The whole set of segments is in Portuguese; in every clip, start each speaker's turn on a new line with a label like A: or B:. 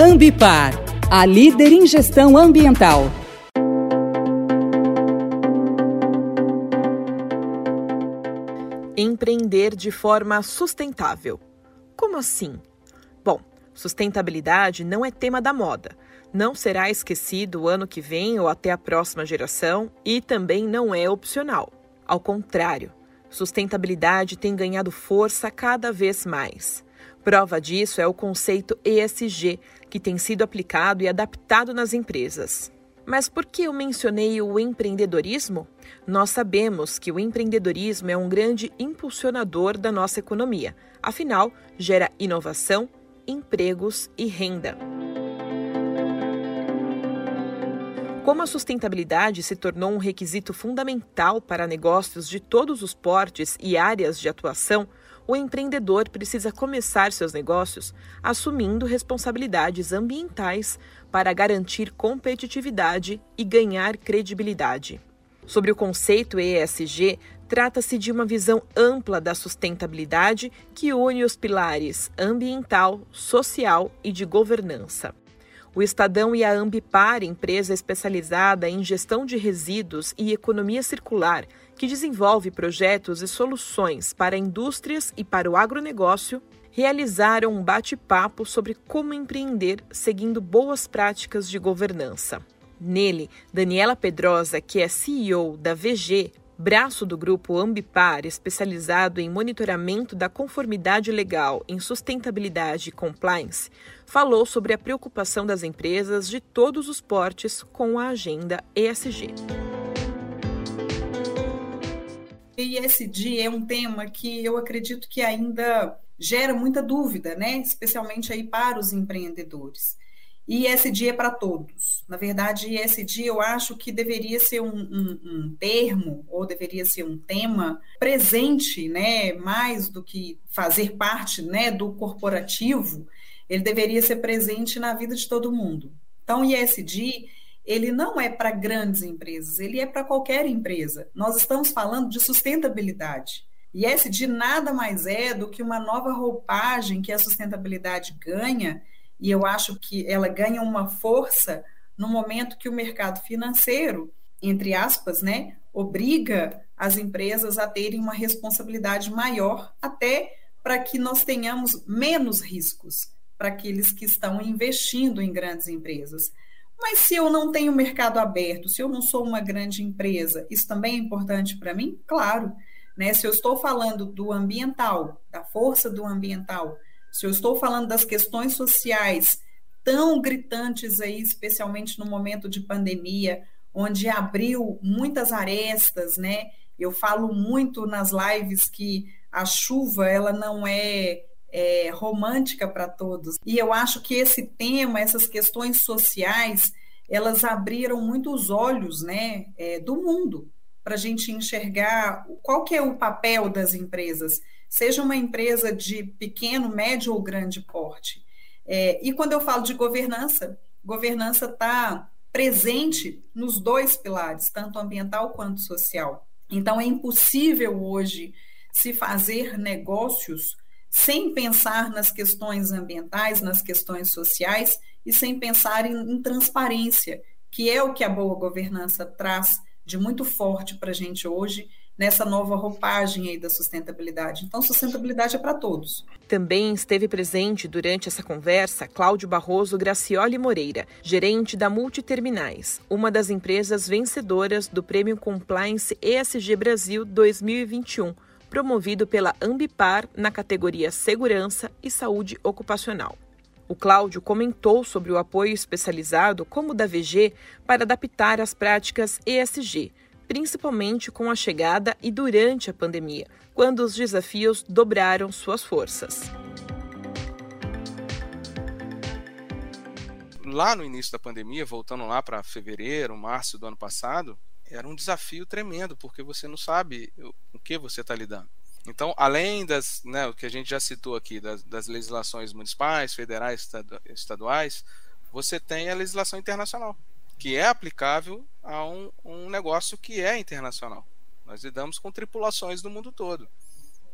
A: Ambipar, a líder em gestão ambiental.
B: Empreender de forma sustentável. Como assim? Bom, sustentabilidade não é tema da moda. Não será esquecido o ano que vem ou até a próxima geração e também não é opcional. Ao contrário, sustentabilidade tem ganhado força cada vez mais. Prova disso é o conceito ESG, que tem sido aplicado e adaptado nas empresas. Mas por que eu mencionei o empreendedorismo? Nós sabemos que o empreendedorismo é um grande impulsionador da nossa economia. Afinal, gera inovação, empregos e renda. Como a sustentabilidade se tornou um requisito fundamental para negócios de todos os portes e áreas de atuação, o empreendedor precisa começar seus negócios assumindo responsabilidades ambientais para garantir competitividade e ganhar credibilidade. Sobre o conceito ESG, trata-se de uma visão ampla da sustentabilidade que une os pilares ambiental, social e de governança. O Estadão e a Ambipar, empresa especializada em gestão de resíduos e economia circular, que desenvolve projetos e soluções para indústrias e para o agronegócio, realizaram um bate-papo sobre como empreender seguindo boas práticas de governança. Nele, Daniela Pedrosa, que é CEO da VG, braço do grupo Ambipar, especializado em monitoramento da conformidade legal em sustentabilidade e compliance, falou sobre a preocupação das empresas de todos os portes com a agenda ESG.
C: ESG é um tema que eu acredito que ainda gera muita dúvida, né? especialmente aí para os empreendedores. E ESG é para todos. Na verdade, ESG eu acho que deveria ser um, um, um, termo ou deveria ser um tema presente, né, mais do que fazer parte, né, do corporativo. Ele deveria ser presente na vida de todo mundo. Então, ESG ele não é para grandes empresas, ele é para qualquer empresa. Nós estamos falando de sustentabilidade. E ESG nada mais é do que uma nova roupagem que a sustentabilidade ganha e eu acho que ela ganha uma força no momento que o mercado financeiro, entre aspas, né, obriga as empresas a terem uma responsabilidade maior, até para que nós tenhamos menos riscos para aqueles que estão investindo em grandes empresas. Mas se eu não tenho mercado aberto, se eu não sou uma grande empresa, isso também é importante para mim? Claro. Né? Se eu estou falando do ambiental, da força do ambiental, se eu estou falando das questões sociais tão gritantes aí, especialmente no momento de pandemia, onde abriu muitas arestas, né? Eu falo muito nas lives que a chuva ela não é, é romântica para todos. E eu acho que esse tema, essas questões sociais, elas abriram muito os olhos, né, é, do mundo para a gente enxergar qual que é o papel das empresas seja uma empresa de pequeno, médio ou grande porte. É, e quando eu falo de governança, governança está presente nos dois pilares, tanto ambiental quanto social. Então, é impossível hoje se fazer negócios sem pensar nas questões ambientais, nas questões sociais e sem pensar em, em transparência, que é o que a boa governança traz de muito forte para a gente hoje nessa nova roupagem aí da sustentabilidade. Então, sustentabilidade é para todos.
B: Também esteve presente durante essa conversa Cláudio Barroso Gracioli Moreira, gerente da Multiterminais, uma das empresas vencedoras do Prêmio Compliance ESG Brasil 2021, promovido pela Ambipar na categoria Segurança e Saúde Ocupacional. O Cláudio comentou sobre o apoio especializado como o da VG para adaptar as práticas ESG, principalmente com a chegada e durante a pandemia, quando os desafios dobraram suas forças.
D: Lá no início da pandemia, voltando lá para fevereiro, março do ano passado, era um desafio tremendo, porque você não sabe o que você está lidando. Então, além das, né, o que a gente já citou aqui, das, das legislações municipais, federais, estaduais, você tem a legislação internacional que é aplicável a um, um negócio que é internacional. Nós lidamos com tripulações do mundo todo.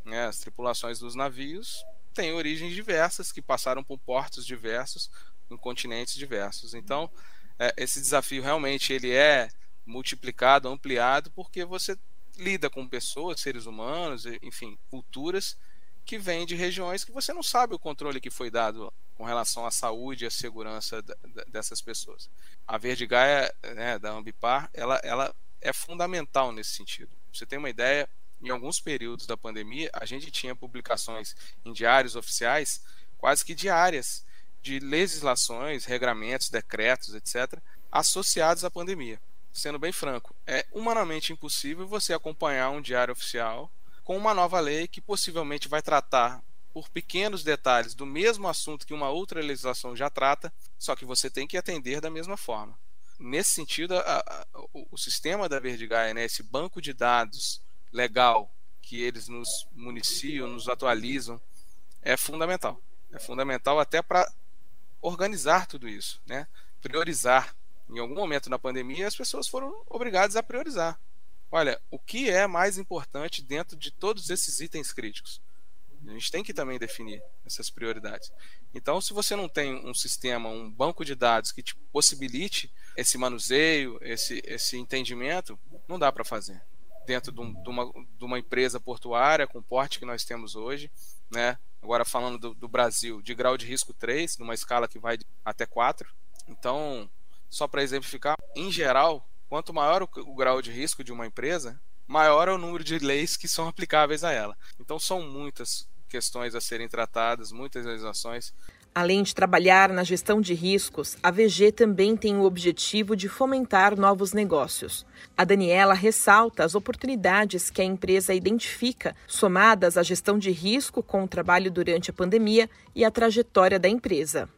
D: Né? As tripulações dos navios têm origens diversas, que passaram por portos diversos, em continentes diversos. Então, é, esse desafio realmente ele é multiplicado, ampliado, porque você lida com pessoas, seres humanos, enfim, culturas que vêm de regiões que você não sabe o controle que foi dado com relação à saúde e à segurança dessas pessoas. A Verde Gaia, né, da Ambipar, ela, ela é fundamental nesse sentido. Você tem uma ideia, em alguns períodos da pandemia, a gente tinha publicações em diários oficiais quase que diárias de legislações, regramentos, decretos, etc., associados à pandemia. Sendo bem franco, é humanamente impossível você acompanhar um diário oficial com uma nova lei que possivelmente vai tratar por pequenos detalhes do mesmo assunto que uma outra legislação já trata, só que você tem que atender da mesma forma. Nesse sentido, a, a, o, sistema da Verdigaia, né, esse banco de dados legal que eles nos municiam, nos atualizam, é fundamental. É fundamental até para organizar tudo isso, né? priorizar. Em algum momento na pandemia, as pessoas foram obrigadas a priorizar. Olha, o que é mais importante dentro de todos esses itens críticos? A gente tem que também definir essas prioridades. Então, se você não tem um sistema, um banco de dados que te possibilite esse manuseio, esse, esse entendimento, não dá para fazer. Dentro de, um, de, uma, de, uma, empresa portuária com o porte que nós temos hoje, né? agora falando do, do Brasil, de grau de risco 3, numa escala que vai até 4. Então, só para exemplificar, em geral, quanto maior o, o grau de risco de uma empresa, maior é o número de leis que são aplicáveis a ela. Então, são muitas questões a serem tratadas, muitas legislações.
B: Além de trabalhar na gestão de riscos, a VG também tem o objetivo de fomentar novos negócios. A Daniela ressalta as oportunidades que a empresa identifica, somadas à gestão de risco com o trabalho durante a pandemia e a trajetória da empresa.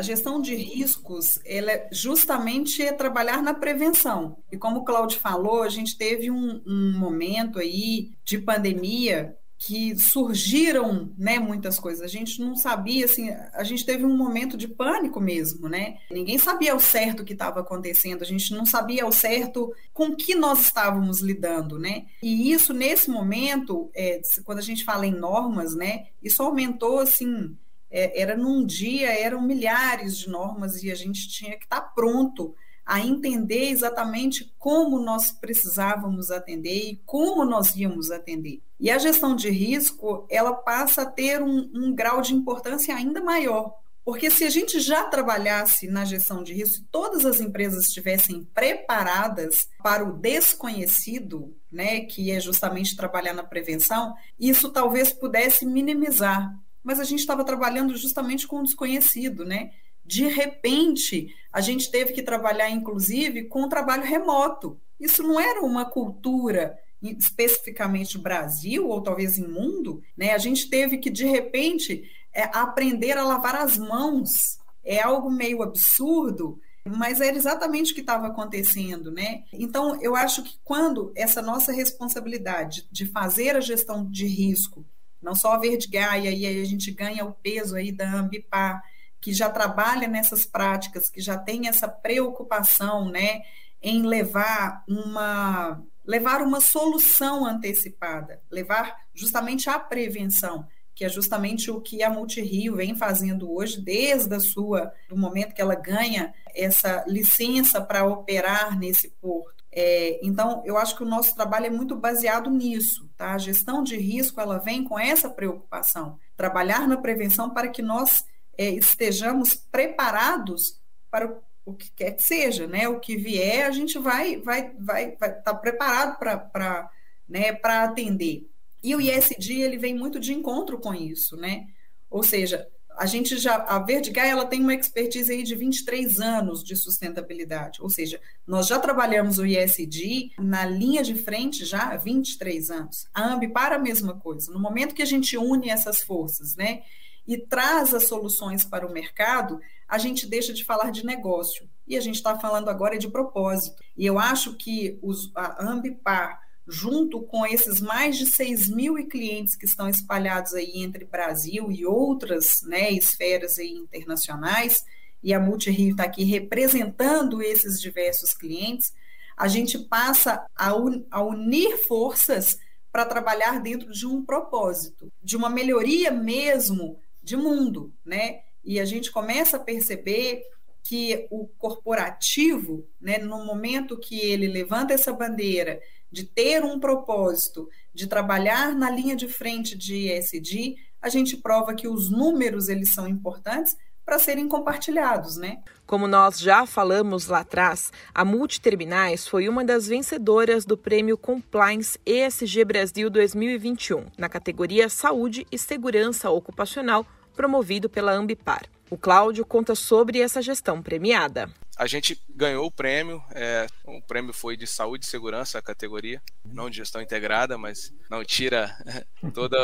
C: A gestão de riscos, ela é justamente é trabalhar na prevenção. E como o Claudio falou, a gente teve um, um momento aí de pandemia que surgiram, né, muitas coisas. A gente não sabia, assim, a gente teve um momento de pânico mesmo, né? Ninguém sabia ao certo o que estava acontecendo, a gente não sabia ao certo com que nós estávamos lidando, né? E isso, nesse momento, é, quando a gente fala em normas, né, isso aumentou, assim, é, era num dia, eram milhares de normas e a gente tinha que estar tá pronto a entender exatamente como nós precisávamos atender e como nós íamos atender. E a gestão de risco, ela passa a ter um, um grau de importância ainda maior, porque se a gente já trabalhasse na gestão de risco, todas as empresas estivessem preparadas para o desconhecido, né, que é justamente trabalhar na prevenção, isso talvez pudesse minimizar. Mas a gente estava trabalhando justamente com o desconhecido, né? De repente, a gente teve que trabalhar, inclusive, com o trabalho remoto. Isso não era uma cultura especificamente Brasil ou talvez em mundo, né? A gente teve que de repente é, aprender a lavar as mãos. É algo meio absurdo, mas era exatamente o que estava acontecendo, né? Então, eu acho que quando essa nossa responsabilidade de fazer a gestão de risco, não só a Verde Gaia, e aí a gente ganha o peso aí da Ambipar, que já trabalha nessas práticas, que já tem essa preocupação, né, em levar uma levar uma solução antecipada, levar justamente a prevenção, que é justamente o que a Multirio vem fazendo hoje, desde a sua, do momento que ela ganha essa licença para operar nesse porto. É, então, eu acho que o nosso trabalho é muito baseado nisso, tá? A gestão de risco, ela vem com essa preocupação, trabalhar na prevenção para que nós é, estejamos preparados para o que quer que seja, né? O que vier, a gente vai vai vai estar tá preparado para né, para atender. E o ISD ele vem muito de encontro com isso, né? Ou seja, a gente já a Verdigai ela tem uma expertise aí de 23 anos de sustentabilidade, ou seja, nós já trabalhamos o ISD na linha de frente já há 23 anos. A Ambipar a mesma coisa. No momento que a gente une essas forças, né? e traz as soluções para o mercado, a gente deixa de falar de negócio. E a gente está falando agora de propósito. E eu acho que os, a Ambipar, junto com esses mais de 6 mil clientes que estão espalhados aí entre Brasil e outras né, esferas aí internacionais, e a Multirio está aqui representando esses diversos clientes, a gente passa a, un, a unir forças para trabalhar dentro de um propósito, de uma melhoria mesmo de mundo, né? E a gente começa a perceber que o corporativo, né, no momento que ele levanta essa bandeira de ter um propósito, de trabalhar na linha de frente de ESG, a gente prova que os números eles são importantes para serem compartilhados, né?
B: Como nós já falamos lá atrás, a Multiterminais foi uma das vencedoras do prêmio Compliance ESG Brasil 2021, na categoria Saúde e Segurança Ocupacional, promovido pela Ambipar. O Cláudio conta sobre essa gestão premiada.
D: A gente ganhou o prêmio, é, o prêmio foi de saúde e segurança a categoria, não de gestão integrada, mas não tira todo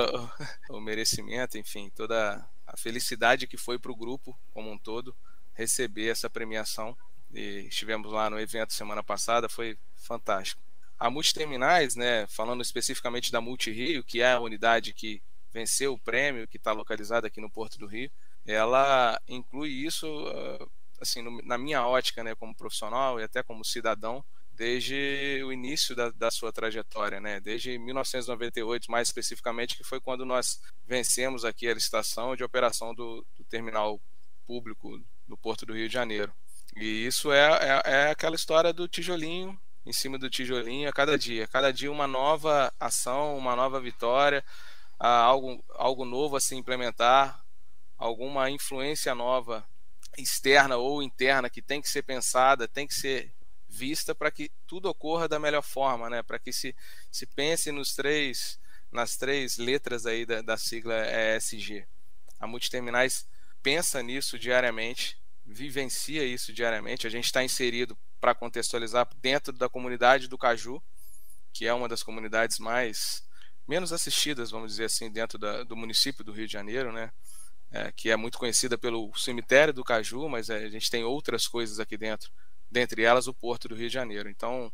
D: o merecimento, enfim, toda a felicidade que foi para o grupo como um todo receber essa premiação. E estivemos lá no evento semana passada, foi fantástico. A Multiterminais, né, falando especificamente da Multi Rio, que é a unidade que venceu o prêmio, que está localizada aqui no Porto do Rio, ela inclui isso, ah, assim, na minha ótica, né, como profissional e até como cidadão, desde o início da, da, sua trajetória, né? Desde 1998, mais especificamente, que foi quando nós vencemos aqui a licitação de operação do, do terminal público do Porto do Rio de Janeiro. E isso é, é, é, aquela história do tijolinho em cima do tijolinho a cada dia. Cada dia uma nova ação, uma nova vitória, algo, algo novo a se implementar, alguma influência nova externa ou interna que tem que ser pensada, tem que ser vista para que tudo ocorra da melhor forma, né? Para que se, se pense nos três nas três letras aí da, da sigla ESG. A Multiterminais pensa nisso diariamente, vivencia isso diariamente. A gente está inserido para contextualizar dentro da comunidade do Caju, que é uma das comunidades mais menos assistidas, vamos dizer assim, dentro da, do município do Rio de Janeiro, né? É, que é muito conhecida pelo cemitério do Caju, mas é, a gente tem outras coisas aqui dentro dentre elas o Porto do Rio de Janeiro. Então,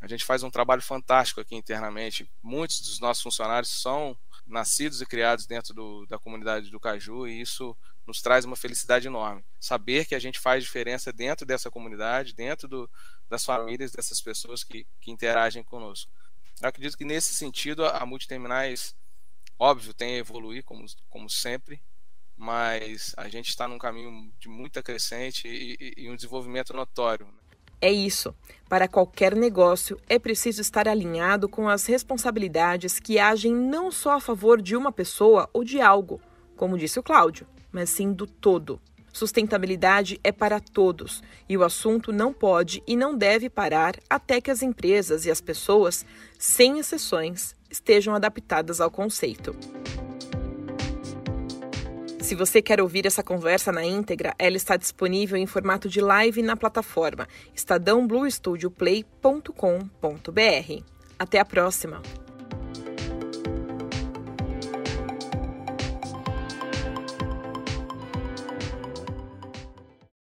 D: a gente faz um trabalho fantástico aqui internamente. Muitos dos nossos funcionários são nascidos e criados dentro do, da comunidade do Caju e isso nos traz uma felicidade enorme. Saber que a gente faz diferença dentro dessa comunidade, dentro do, das famílias dessas pessoas que, que interagem conosco. Eu acredito que nesse sentido a Multiterminais, óbvio, tem a evoluir, como, como sempre, mas a gente está num caminho de muita crescente e, e, um desenvolvimento notório. Né?
B: É isso. Para qualquer negócio, é preciso estar alinhado com as responsabilidades que agem não só a favor de uma pessoa ou de algo, como disse o Cláudio, mas sim do todo. Sustentabilidade é para todos e o assunto não pode e não deve parar até que as empresas e as pessoas, sem exceções, estejam adaptadas ao conceito. Se você quer ouvir essa conversa na íntegra, ela está disponível em formato de live na plataforma estadãobluestudioplay.com.br. Até a próxima!